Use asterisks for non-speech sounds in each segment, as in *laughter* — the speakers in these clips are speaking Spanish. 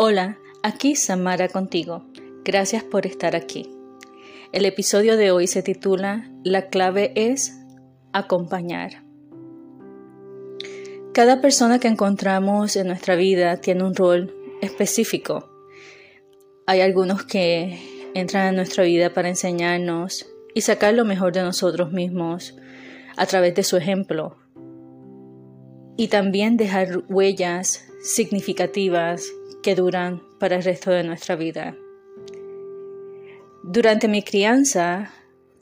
Hola, aquí Samara contigo. Gracias por estar aquí. El episodio de hoy se titula La clave es acompañar. Cada persona que encontramos en nuestra vida tiene un rol específico. Hay algunos que entran en nuestra vida para enseñarnos y sacar lo mejor de nosotros mismos a través de su ejemplo. Y también dejar huellas significativas que duran para el resto de nuestra vida. Durante mi crianza,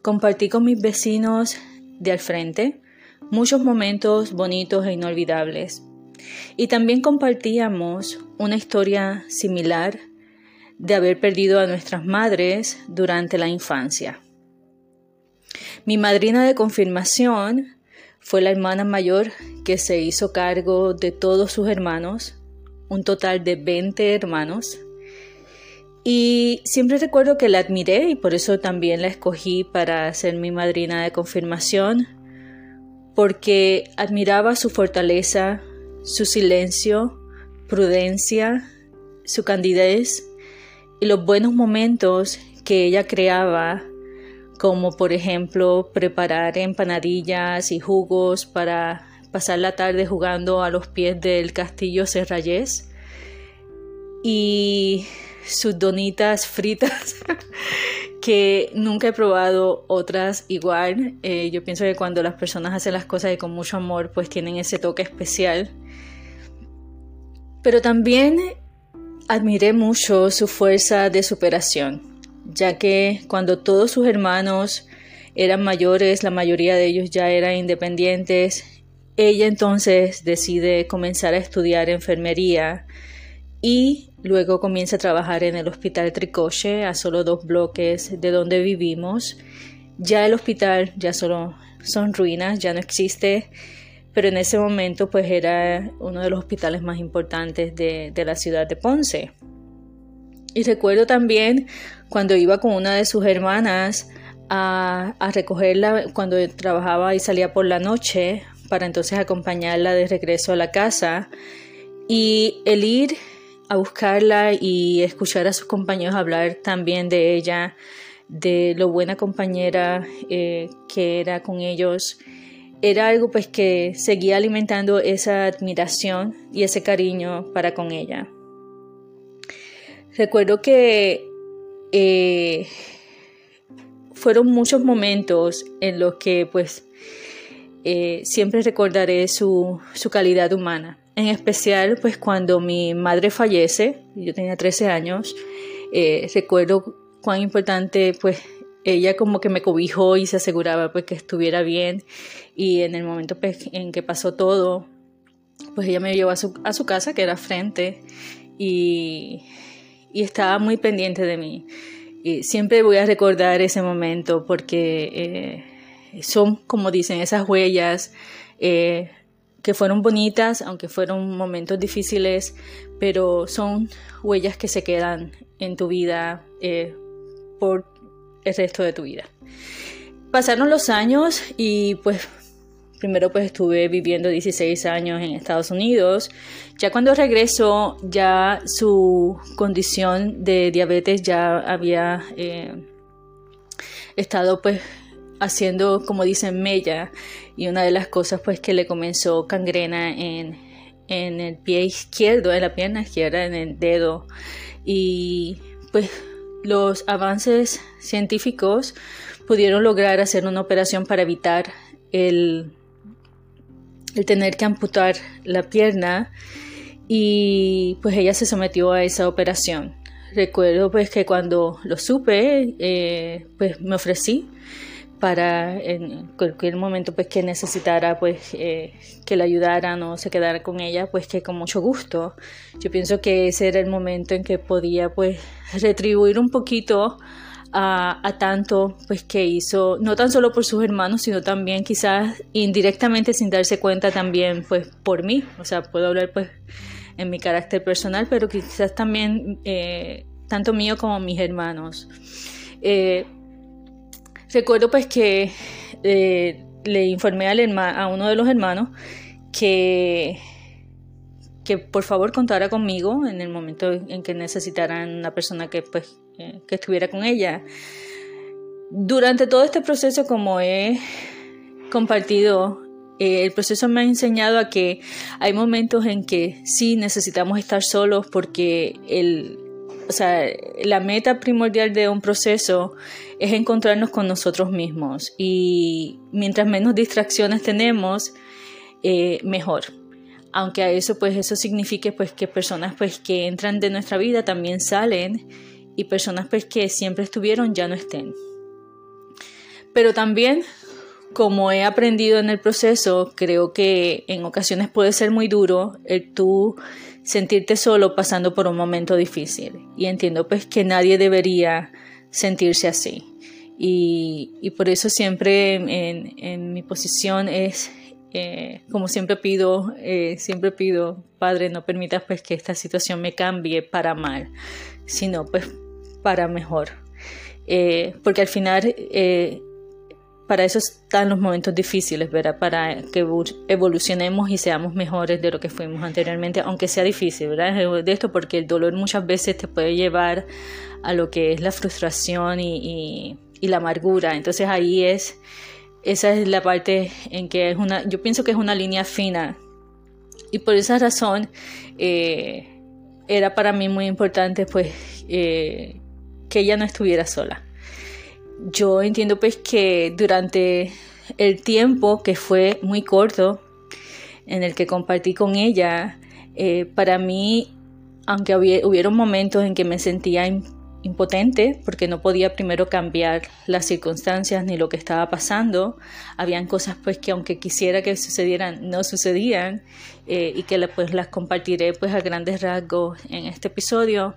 compartí con mis vecinos de al frente muchos momentos bonitos e inolvidables. Y también compartíamos una historia similar de haber perdido a nuestras madres durante la infancia. Mi madrina de confirmación fue la hermana mayor que se hizo cargo de todos sus hermanos un total de 20 hermanos. Y siempre recuerdo que la admiré y por eso también la escogí para ser mi madrina de confirmación, porque admiraba su fortaleza, su silencio, prudencia, su candidez y los buenos momentos que ella creaba, como por ejemplo preparar empanadillas y jugos para pasar la tarde jugando a los pies del castillo Serrayés y sus donitas fritas *laughs* que nunca he probado otras igual. Eh, yo pienso que cuando las personas hacen las cosas con mucho amor pues tienen ese toque especial. Pero también admiré mucho su fuerza de superación, ya que cuando todos sus hermanos eran mayores, la mayoría de ellos ya eran independientes ella entonces decide comenzar a estudiar enfermería y luego comienza a trabajar en el hospital Tricoche a solo dos bloques de donde vivimos. Ya el hospital ya solo son ruinas, ya no existe, pero en ese momento pues era uno de los hospitales más importantes de, la ciudad de Ponce. Y recuerdo también cuando iba con una de sus hermanas a, recogerla cuando trabajaba y salía por la noche para entonces acompañarla de regreso a la casa y el ir a buscarla y escuchar a sus compañeros hablar también de ella, de lo buena compañera eh, que era con ellos, era algo pues que seguía alimentando esa admiración y ese cariño para con ella. Recuerdo que eh, fueron muchos momentos en los que pues eh, siempre recordaré su, calidad humana. En especial, pues cuando mi madre fallece, yo tenía 13 años, eh, recuerdo cuán importante, pues ella como que me cobijó y se aseguraba pues que estuviera bien y en el momento pues, en que pasó todo, pues ella me llevó a su, a su casa que era frente y, y estaba muy pendiente de mí. Y siempre voy a recordar ese momento porque eh, son, como dicen, esas huellas eh, que fueron bonitas, aunque fueron momentos difíciles, pero son huellas que se quedan en tu vida eh, por el resto de tu vida. Pasaron los años y pues primero pues estuve viviendo 16 años en Estados Unidos. Ya cuando regresó ya su condición de diabetes ya había eh, estado pues haciendo, como dicen, mella. Y una de las cosas pues que le comenzó cangrena en, en el pie izquierdo, en la pierna izquierda, en el dedo. Y pues los avances científicos pudieron lograr hacer una operación para evitar el, el tener que amputar la pierna y pues ella se sometió a esa operación. Recuerdo pues que cuando lo supe, eh, pues me ofrecí para en cualquier momento pues que necesitara pues eh, que la ayudaran o se quedara con ella pues que con mucho gusto yo pienso que ese era el momento en que podía pues retribuir un poquito a, tanto pues que hizo no tan solo por sus hermanos sino también quizás indirectamente sin darse cuenta también pues por mí. O sea puedo hablar pues en mi carácter personal pero quizás también eh, tanto mío como mis hermanos. Eh, Recuerdo pues que eh, le informé al a uno de los hermanos que que por favor contara conmigo en el momento en que necesitaran una persona que, pues, que estuviera con ella. Durante todo este proceso, como he compartido, eh, el proceso me ha enseñado a que hay momentos en que sí necesitamos estar solos porque el, o sea, la meta primordial de un proceso es encontrarnos con nosotros mismos y mientras menos distracciones tenemos, eh, mejor. Aunque a eso, pues eso signifique pues que personas pues que entran de nuestra vida también salen y personas pues que siempre estuvieron ya no estén. Pero también, como he aprendido en el proceso, creo que en ocasiones puede ser muy duro el tú sentirte solo pasando por un momento difícil. Y entiendo pues que nadie debería sentirse así. Y, por eso siempre en, mi posición es, eh, como siempre pido, eh, siempre pido, Padre, no permitas pues que esta situación me cambie para mal, sino pues para mejor. Eh, porque al final para eso están los momentos difíciles, ¿verdad? Para que evolucionemos y seamos mejores de lo que fuimos anteriormente, aunque sea difícil, ¿verdad? De esto porque el dolor muchas veces te puede llevar a lo que es la frustración y, la amargura. Entonces ahí es, esa es la parte en que es una, yo pienso que es una línea fina. Y por esa razón eh, era para mí muy importante pues eh, que ella no estuviera sola yo entiendo pues que durante el tiempo que fue muy corto en el que compartí con ella, eh, para mí, aunque hubieron momentos en que me sentía impotente porque no podía primero cambiar las circunstancias ni lo que estaba pasando, habían cosas pues que aunque quisiera que sucedieran, no sucedían eh, y que pues las compartiré pues a grandes rasgos en este episodio.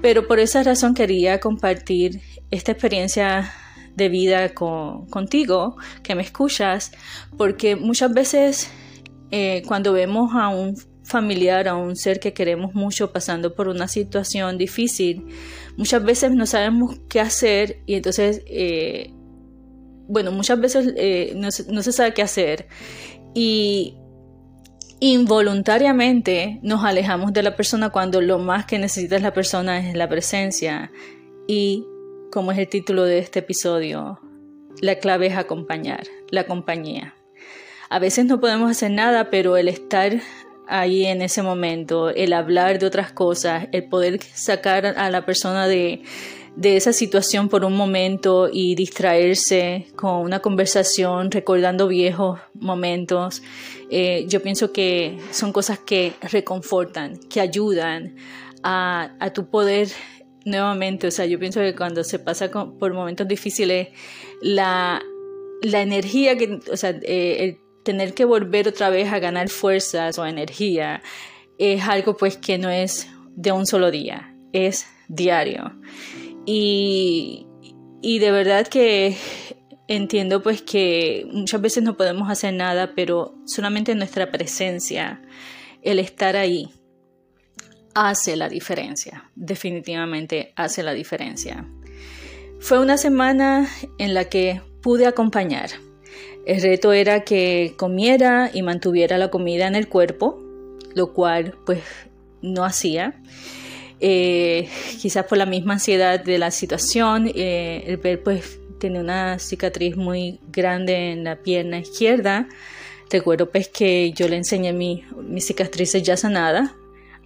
Pero por esa razón quería compartir esta experiencia de vida contigo, que me escuchas, porque muchas veces eh, cuando vemos a un familiar, a un ser que queremos mucho pasando por una situación difícil, muchas veces no sabemos qué hacer y entonces, eh, bueno, muchas veces eh, no, no se sabe qué hacer. Y involuntariamente nos alejamos de la persona cuando lo más que necesita la persona es la presencia y como es el título de este episodio, la clave es acompañar, la compañía. A veces no podemos hacer nada, pero el estar ahí en ese momento, el hablar de otras cosas, el poder sacar a la persona de, de esa situación por un momento y distraerse con una conversación, recordando viejos momentos, eh, yo pienso que son cosas que reconfortan, que ayudan a, a tu poder nuevamente, o sea, yo pienso que cuando se pasa por momentos difíciles, la, la energía que, o sea, eh, el tener que volver otra vez a ganar fuerzas o energía es algo pues que no es de un solo día, es diario. Y, de verdad que *laughs* entiendo pues que muchas veces no podemos hacer nada, pero solamente nuestra presencia, el estar ahí, hace la diferencia, definitivamente hace la diferencia. Fue una semana en la que pude acompañar. El reto era que comiera y mantuviera la comida en el cuerpo, lo cual pues no hacía. Eh, quizás por la misma ansiedad de la situación, eh, el ver pues tiene una cicatriz muy grande en la pierna izquierda. Recuerdo pues que yo le enseñé mi, mis cicatrices ya sanadas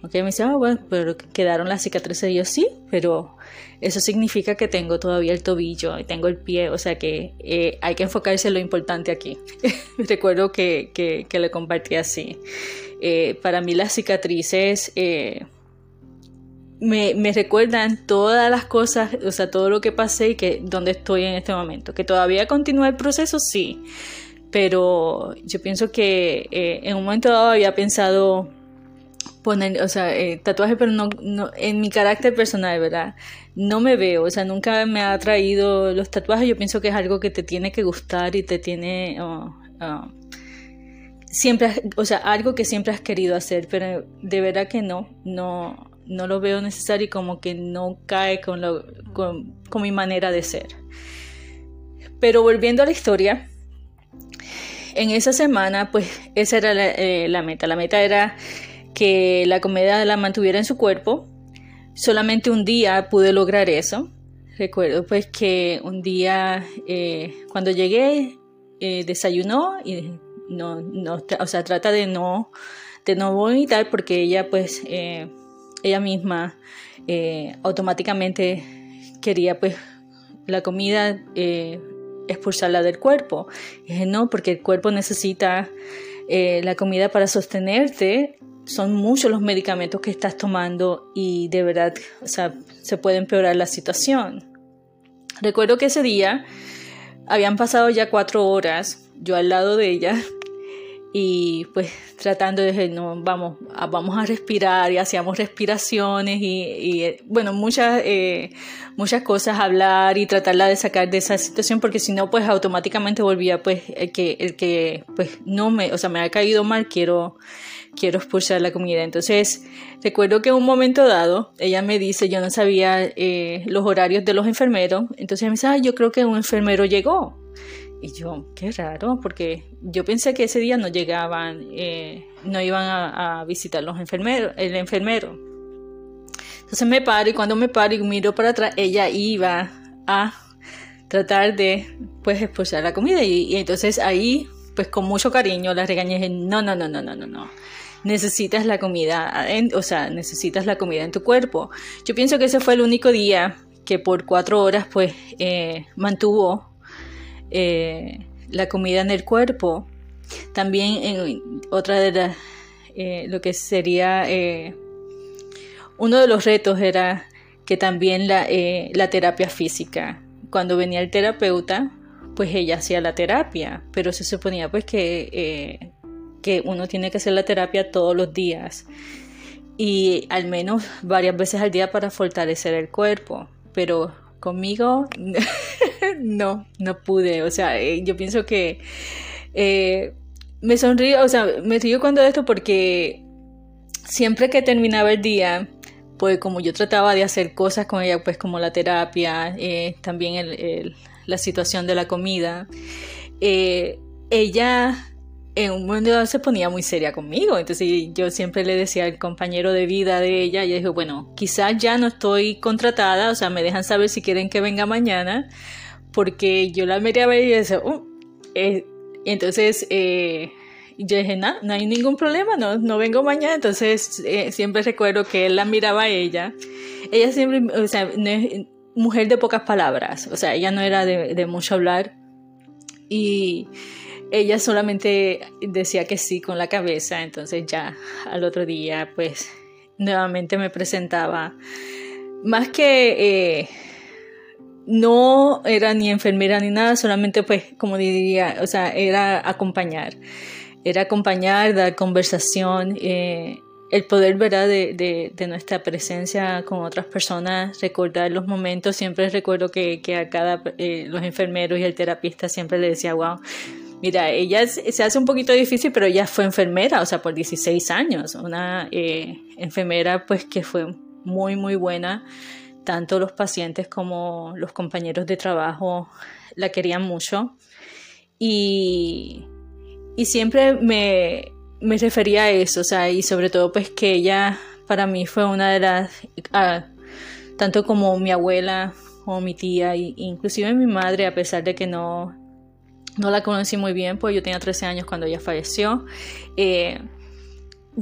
Ok, me dice, ah, bueno, pero quedaron las cicatrices. Y yo sí, pero eso significa que tengo todavía el tobillo y tengo el pie, o sea que eh, hay que enfocarse en lo importante aquí. *laughs* Recuerdo que, que, le compartí así. Eh, para mí las cicatrices eh, me, me, recuerdan todas las cosas, o sea, todo lo que pasé y que dónde estoy en este momento. Que todavía continúa el proceso, sí, pero yo pienso que en un momento dado había pensado poner, o sea, eh, tatuaje, pero no, en mi carácter personal, ¿verdad? No me veo, o sea, nunca me ha atraído los tatuajes. Yo pienso que es algo que te tiene que gustar y te tiene. Oh, oh, siempre, o sea, algo que siempre has querido hacer, pero de verdad que no, no, no lo veo necesario y como que no cae con, lo, con, mi manera de ser. Pero volviendo a la historia, en esa semana, pues esa era la, eh, la meta. La meta era que la comida la mantuviera en su cuerpo. Solamente un día pude lograr eso. Recuerdo pues que un día eh, cuando llegué eh, desayunó y no, no, o sea, trata de no, de no vomitar porque ella pues, eh, ella misma automáticamente quería pues la comida expulsarla del cuerpo. Y dije, no, porque el cuerpo necesita la comida para sostenerte son muchos los medicamentos que estás tomando y de verdad, o sea, se puede empeorar la situación. Recuerdo que ese día habían pasado ya cuatro horas, yo al lado de ella, y pues tratando de decir, no, vamos, vamos a respirar y hacíamos respiraciones y, bueno, muchas, eh, muchas cosas, hablar y tratarla de sacar de esa situación porque si no, pues automáticamente volvía pues el que, el que pues no me, o sea, me ha caído mal, quiero quiero expulsar la comida. Entonces, recuerdo que en un momento dado, ella me dice, yo no sabía eh, los horarios de los enfermeros, entonces me dice, ah, yo creo que un enfermero llegó. Y yo, qué raro, porque yo pensé que ese día no llegaban, eh, no iban a, visitar los enfermeros, el enfermero. Entonces me paro y cuando me paro y miro para atrás, ella iba a tratar de pues expulsar la comida y, entonces ahí pues con mucho cariño la regañé y dije, no, no, no, no, no, no, no necesitas la comida, o sea, necesitas la comida en tu cuerpo. Yo pienso que ese fue el único día que por cuatro horas pues eh, mantuvo eh, la comida en el cuerpo. También en otra de las, eh, lo que sería, uno de los retos era que también la, la terapia física. Cuando venía el terapeuta, pues ella hacía la terapia, pero se suponía pues que que uno tiene que hacer la terapia todos los días y al menos varias veces al día para fortalecer el cuerpo. Pero conmigo *laughs* no, no pude. O sea, eh, yo pienso que eh, me sonrío, o sea, me río cuando esto porque siempre que terminaba el día, pues como yo trataba de hacer cosas con ella, pues como la terapia, eh, también la situación de la comida, ella en un momento se ponía muy seria conmigo. Entonces yo siempre le decía al compañero de vida de ella, y dijo, bueno, quizás ya no estoy contratada, o sea, me dejan saber si quieren que venga mañana, porque yo la miraba y decía, oh", eh", entonces eh, yo dije, no, no hay ningún problema, no, no vengo mañana. Entonces eh, siempre recuerdo que él la miraba a ella. Ella siempre, o sea, no es mujer de pocas palabras, o sea, ella no era de, de mucho hablar. Y ella solamente decía que sí con la cabeza, entonces ya al otro día pues nuevamente me presentaba. Más que eh, no era ni enfermera ni nada, solamente pues como diría, o sea, era acompañar, era acompañar, dar conversación. Eh, el poder ¿verdad? De, de, nuestra presencia con otras personas, recordar los momentos, siempre recuerdo que, que a cada, eh, los enfermeros y el terapista siempre le decía, wow, Mira, ella se hace un poquito difícil, pero ella fue enfermera, o sea, por 16 años, una eh, enfermera pues que fue muy, muy buena. Tanto los pacientes como los compañeros de trabajo la querían mucho. Y, y siempre me, me, refería a eso, o sea, y sobre todo pues que ella para mí fue una de las, tanto como mi abuela o mi tía, e inclusive mi madre, a pesar de que no no la conocí muy bien, pues yo tenía 13 años cuando ella falleció. Eh,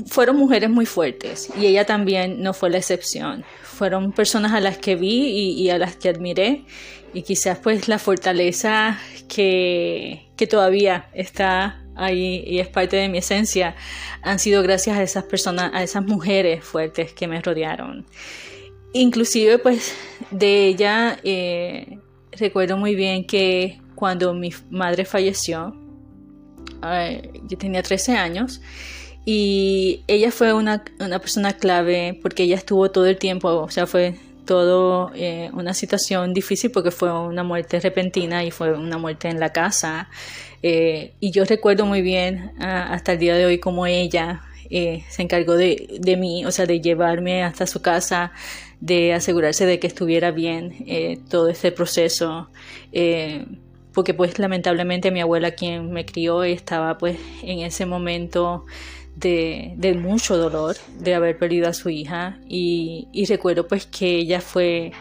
fueron mujeres muy fuertes y ella también no fue la excepción. Fueron personas a las que vi y, a las que admiré y quizás pues la fortaleza que, que todavía está ahí y es parte de mi esencia han sido gracias a esas personas, a esas mujeres fuertes que me rodearon. Inclusive pues de ella eh, recuerdo muy bien que cuando mi madre falleció, yo tenía 13 años, y ella fue una, persona clave porque ella estuvo todo el tiempo, o sea, fue todo eh, una situación difícil porque fue una muerte repentina y fue una muerte en la casa. Eh, y yo recuerdo muy bien ah, hasta el día de hoy como ella eh, se encargó de, de, mí, o sea, de llevarme hasta su casa, de asegurarse de que estuviera bien todo este proceso porque pues lamentablemente mi abuela quien me crió estaba pues en ese momento de, mucho dolor de haber perdido a su hija y, recuerdo pues que ella fue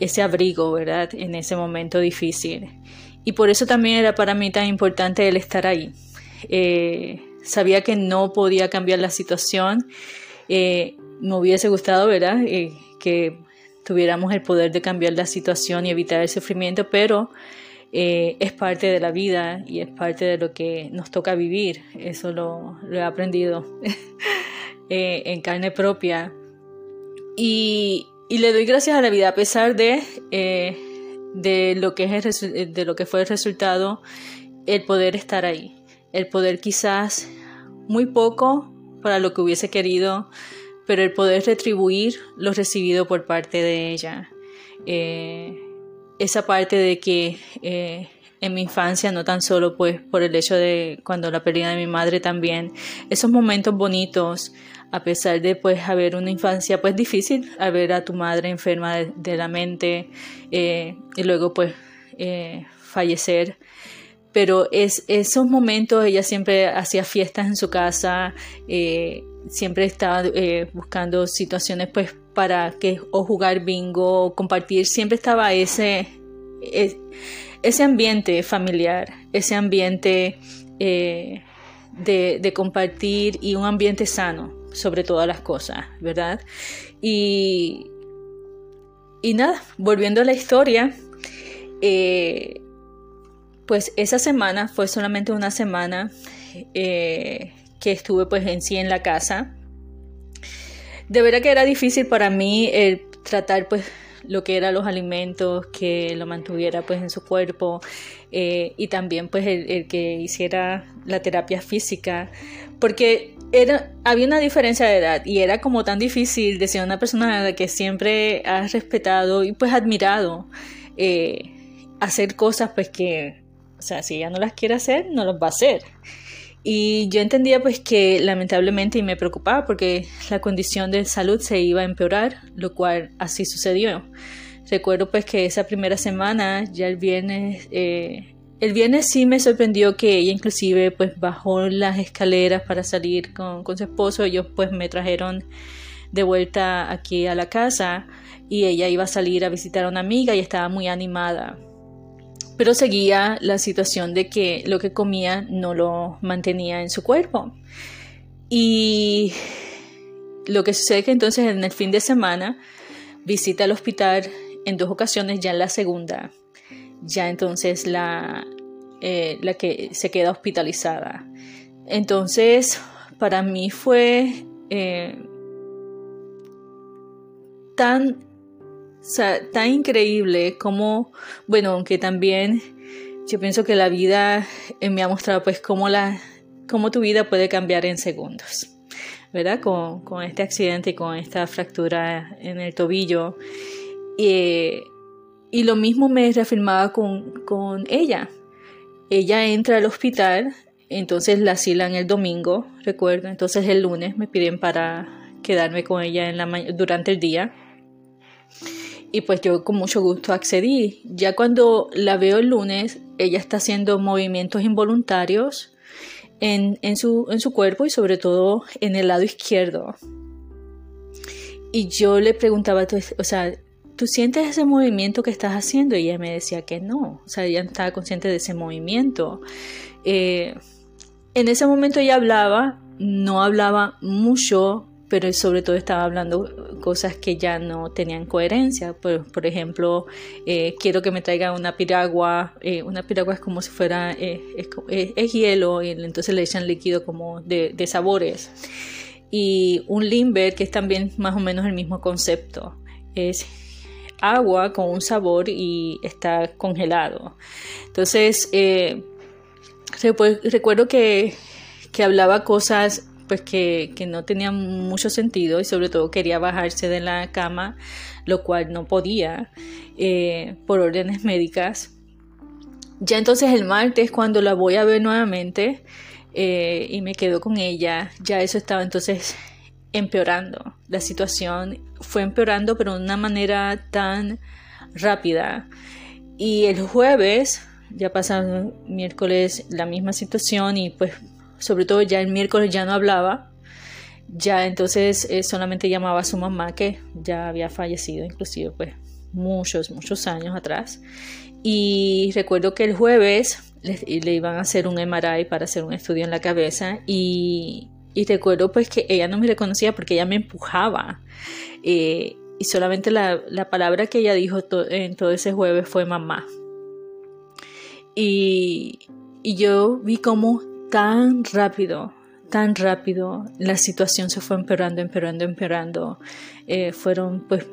ese abrigo, ¿verdad? En ese momento difícil. Y por eso también era para mí tan importante el estar ahí. Eh, sabía que no podía cambiar la situación. Eh, me hubiese gustado, ¿verdad? Eh, que tuviéramos el poder de cambiar la situación y evitar el sufrimiento, pero es parte de la vida y es parte de lo que nos toca vivir. Eso lo, he aprendido *laughs* en carne propia. Y, le doy gracias a la vida a pesar de de lo que, es de lo que fue el resultado, el poder estar ahí, el poder quizás muy poco para lo que hubiese querido, pero el poder retribuir lo recibido por parte de ella. Eh, esa parte de que eh, en mi infancia, no tan solo pues por el hecho de cuando la pérdida de mi madre también, esos momentos bonitos, a pesar de pues haber una infancia pues difícil, al ver a tu madre enferma de, la mente eh, y luego pues eh, fallecer. Pero es, esos momentos ella siempre hacía fiestas en su casa, eh, siempre estaba buscando situaciones pues para que o jugar bingo o compartir, siempre estaba ese, ese ambiente familiar, ese ambiente de, de compartir y un ambiente sano sobre todas las cosas, ¿verdad? Y, y nada, volviendo a la historia, eh, pues esa semana fue solamente una semana eh, que estuve pues en sí en la casa. De verdad que era difícil para mí el tratar pues lo que eran los alimentos, que lo mantuviera pues en su cuerpo eh, y también pues el, que hiciera la terapia física, porque era, había una diferencia de edad y era como tan difícil de ser una persona que siempre has respetado y pues admirado eh, hacer cosas pues que, o sea, si ella no las quiere hacer, no las va a hacer. Y yo entendía pues que lamentablemente y me preocupaba porque la condición de salud se iba a empeorar, lo cual así sucedió. Recuerdo pues que esa primera semana, ya el viernes, eh, el viernes sí me sorprendió que ella inclusive pues bajó las escaleras para salir con, su esposo. Ellos pues me trajeron de vuelta aquí a la casa y ella iba a salir a visitar a una amiga y estaba muy animada pero seguía la situación de que lo que comía no lo mantenía en su cuerpo. Y lo que sucede es que entonces en el fin de semana visita el hospital en dos ocasiones, ya en la segunda, ya entonces la, eh, la que se queda hospitalizada. Entonces, para mí fue eh, tan o sea, tan increíble como, bueno, aunque también yo pienso que la vida eh, me ha mostrado pues cómo, la, cómo tu vida puede cambiar en segundos, ¿verdad? Con, con este accidente y con esta fractura en el tobillo. y lo mismo me reafirmaba con, con ella. Ella entra al hospital, entonces la asilan el domingo, recuerdo, entonces el lunes me piden para quedarme con ella en la durante el día y pues yo con mucho gusto accedí. Ya cuando la veo el lunes, ella está haciendo movimientos involuntarios en, su, en su cuerpo y sobre todo en el lado izquierdo. Y yo le preguntaba, o sea, ¿tú sientes ese movimiento que estás haciendo? Y ella me decía que no, o sea, ella estaba consciente de ese movimiento. Eh, en ese momento ella hablaba, no hablaba mucho, pero sobre todo estaba hablando cosas que ya no tenían coherencia. Por, por ejemplo, eh, quiero que me traiga una piragua. Eh, una piragua es como si fuera, eh, es, hielo y entonces le echan líquido como de, de sabores. Y un limber, que es también más o menos el mismo concepto. Es agua con un sabor y está congelado. Entonces, recuerdo que, que hablaba cosas pues que, no tenía mucho sentido y sobre todo quería bajarse de la cama, lo cual no podía eh, por órdenes médicas. Ya entonces el martes cuando la voy a ver nuevamente eh, y me quedo con ella, ya eso estaba entonces empeorando. La situación fue empeorando pero de una manera tan rápida. Y el jueves, ya pasado miércoles, la misma situación y pues sobre todo ya el miércoles ya no hablaba. ya entonces eh, solamente llamaba a su mamá que ya había fallecido inclusive pues muchos, muchos años atrás. Y recuerdo que el jueves le, iban a hacer un MRI para hacer un estudio en la cabeza y, y recuerdo pues que ella no me reconocía porque ella me empujaba. Eh, y solamente la, la, palabra que ella dijo en todo ese jueves fue mamá. Y, y yo vi como tan rápido, tan rápido, la situación se fue empeorando, empeorando, empeorando. Eh, fueron pues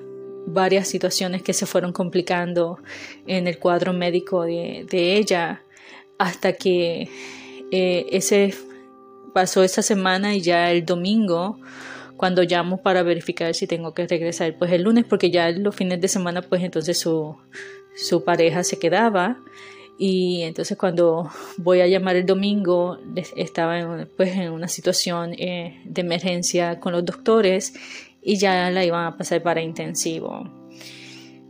varias situaciones que se fueron complicando en el cuadro médico de, ella hasta que eh, ese pasó esa semana y ya el domingo cuando llamo para verificar si tengo que regresar pues el lunes porque ya los fines de semana pues entonces su, su pareja se quedaba y entonces cuando voy a llamar el domingo estaba en, pues en una situación eh, de emergencia con los doctores y ya la iban a pasar para intensivo.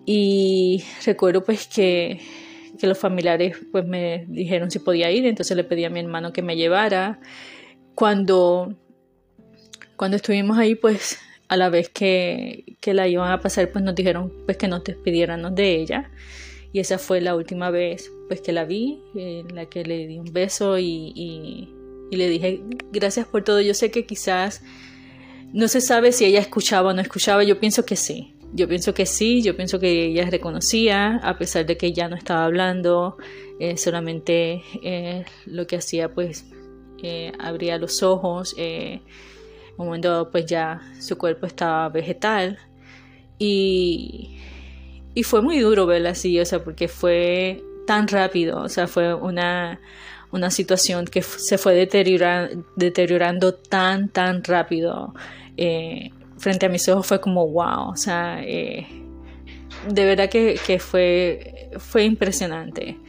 Y recuerdo pues que, que los familiares pues me dijeron si podía ir entonces le pedí a mi hermano que me llevara. Cuando cuando estuvimos ahí pues a la vez que, que la iban a pasar pues nos dijeron pues que nos despidiéramos de ella. Y esa fue la última vez pues que la vi, en la que le di un beso y, le dije gracias por todo. Yo sé que quizás no se sabe si ella escuchaba o no escuchaba, yo pienso que sí. Yo pienso que sí, yo pienso que ella reconocía, a pesar de que ya no estaba hablando, eh, solamente eh, lo que hacía pues eh, abría los ojos, un momento pues ya su cuerpo estaba vegetal. Y y fue muy duro verla así, o sea, porque fue tan rápido, o sea, fue una, una situación que se fue deteriorando, tan, tan rápido. Eh, frente a mis ojos fue como wow, o sea, eh, de verdad que, que, fue, fue impresionante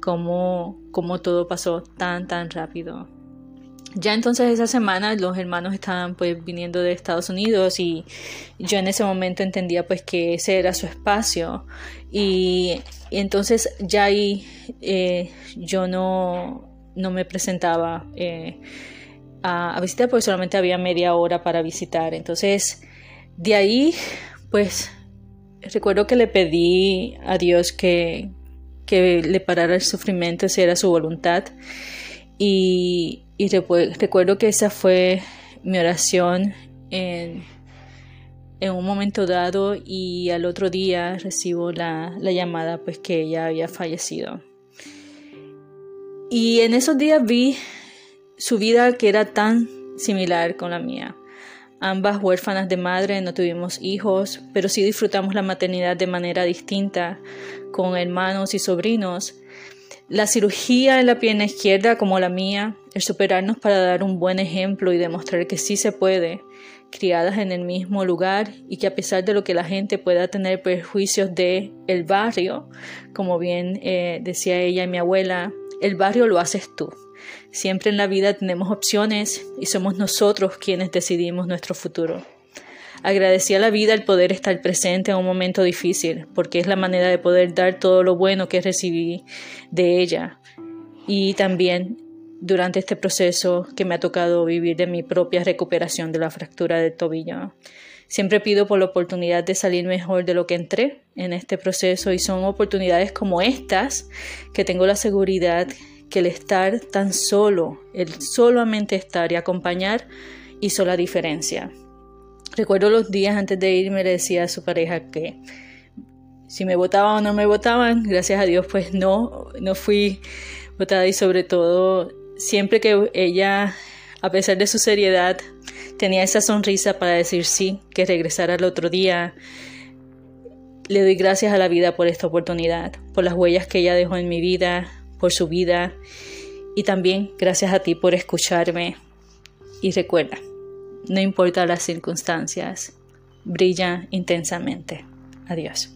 cómo, cómo todo pasó tan, tan rápido ya entonces esa semana los hermanos estaban pues viniendo de Estados Unidos y yo en ese momento entendía pues que ese era su espacio. Y, entonces ya ahí eh, yo no, no, me presentaba eh, a, visitar porque solamente había media hora para visitar. Entonces de ahí pues recuerdo que le pedí a Dios que, que le parara el sufrimiento, esa era su voluntad y, recuerdo que esa fue mi oración en, un momento dado y al otro día recibo la, llamada pues que ella había fallecido. Y en esos días vi su vida que era tan similar con la mía. Ambas huérfanas de madre, no tuvimos hijos, pero sí disfrutamos la maternidad de manera distinta, con hermanos y sobrinos, la cirugía en la pierna izquierda como la mía, el superarnos para dar un buen ejemplo y demostrar que sí se puede, criadas en el mismo lugar y que a pesar de lo que la gente pueda tener perjuicios de el barrio, como bien eh, decía ella y mi abuela, el barrio lo haces tú. Siempre en la vida tenemos opciones y somos nosotros quienes decidimos nuestro futuro. Agradecí a la vida el poder estar presente en un momento difícil, porque es la manera de poder dar todo lo bueno que recibí de ella. Y también durante este proceso que me ha tocado vivir de mi propia recuperación de la fractura del tobillo. Siempre pido por la oportunidad de salir mejor de lo que entré en este proceso y son oportunidades como estas que tengo la seguridad que el estar tan solo, el solamente estar y acompañar hizo la diferencia. Recuerdo los días antes de irme le decía a su pareja que si me votaban o no me votaban, gracias a Dios pues no, no fui votada y sobre todo siempre que ella, a pesar de su seriedad, tenía esa sonrisa para decir sí, que regresara al otro día. Le doy gracias a la vida por esta oportunidad, por las huellas que ella dejó en mi vida, por su vida y también gracias a ti por escucharme. Y recuerda, no importa las circunstancias, brilla intensamente. Adiós.